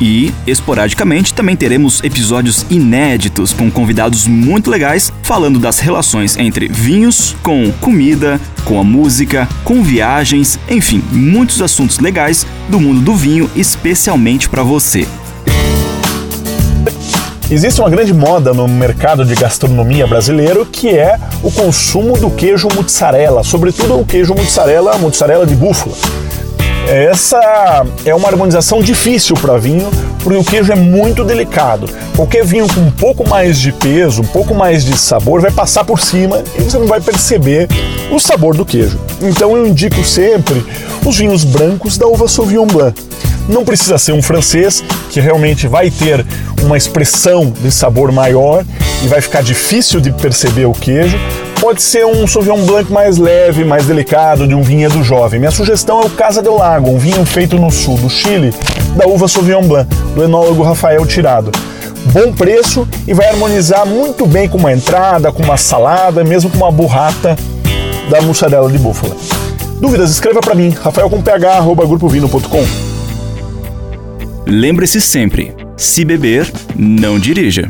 E, esporadicamente, também teremos episódios inéditos com convidados muito legais falando das relações entre vinhos, com comida, com a música, com viagens, enfim, muitos assuntos legais do mundo do vinho, especialmente para você. Existe uma grande moda no mercado de gastronomia brasileiro que é o consumo do queijo mozzarella, sobretudo o queijo mozzarella, mozzarella de búfala. Essa é uma harmonização difícil para vinho, porque o queijo é muito delicado. Qualquer vinho com um pouco mais de peso, um pouco mais de sabor, vai passar por cima e você não vai perceber o sabor do queijo. Então eu indico sempre os vinhos brancos da uva Sauvignon Blanc. Não precisa ser um francês, que realmente vai ter uma expressão de sabor maior e vai ficar difícil de perceber o queijo. Pode ser um Sauvignon Blanc mais leve, mais delicado, de um vinhedo jovem. Minha sugestão é o Casa del Lago, um vinho feito no sul do Chile, da uva Sauvignon Blanc, do enólogo Rafael Tirado. Bom preço e vai harmonizar muito bem com uma entrada, com uma salada, mesmo com uma burrata da mussarela de búfala. Dúvidas? Escreva para mim, rafael.ph@grupovino.com. Lembre-se sempre: se beber, não dirija.